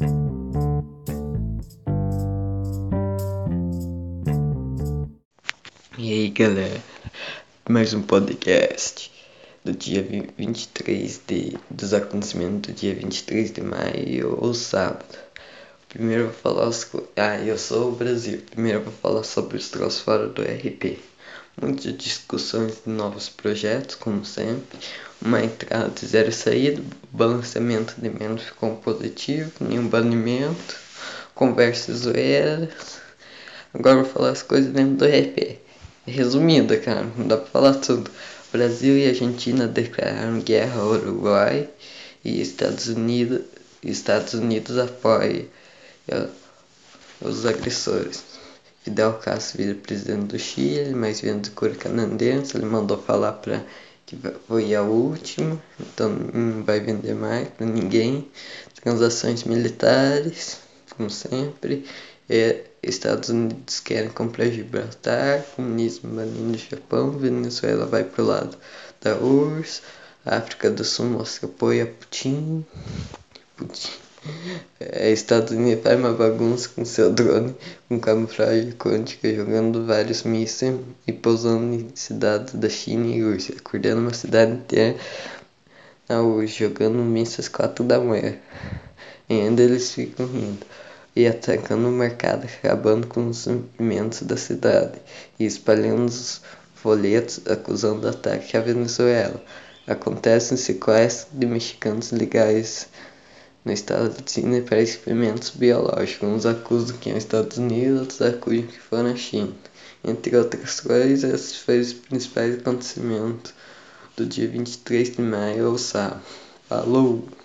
E aí galera, mais um podcast do dia 23 de, dos acontecimentos do dia 23 de maio ou sábado. Primeiro eu vou falar os. Ah, eu sou o Brasil. Primeiro eu vou falar sobre os troços fora do RP. Muitas discussões de novos projetos, como sempre. Uma entrada de zero saída, balanceamento de menos ficou positivo, nenhum banimento, conversas zoeiras. Agora vou falar as coisas dentro do RP. Resumida, cara, não dá pra falar tudo. Brasil e Argentina declararam guerra ao Uruguai e Estados Unidos, Estados Unidos apoia os agressores. Fidel Castro vira presidente do Chile, mas vendo de cor ele mandou falar para que foi a última, então não vai vender mais para ninguém. Transações militares, como sempre. Estados Unidos querem comprar Gibraltar, comunismo banindo o Japão, Venezuela vai pro lado da URSS, África do Sul mostra apoio a Putin. Putin. É, Estados Unidos faz uma bagunça com seu drone com camuflagem quântica, jogando vários mísseis e pousando em cidades da China e Rússia, acordando uma cidade inteira na URSS, jogando mísseis 4 da manhã. E ainda eles ficam rindo e atacando o mercado, acabando com os suprimentos da cidade e espalhando os folhetos acusando ataque à Venezuela. Acontecem sequestros de mexicanos legais no estado de China para experimentos biológicos. Uns acusam que é os Estados Unidos, outros acusam que foi na China. Entre outras coisas, esses foram os principais acontecimentos do dia 23 de maio ao sábado. Falou!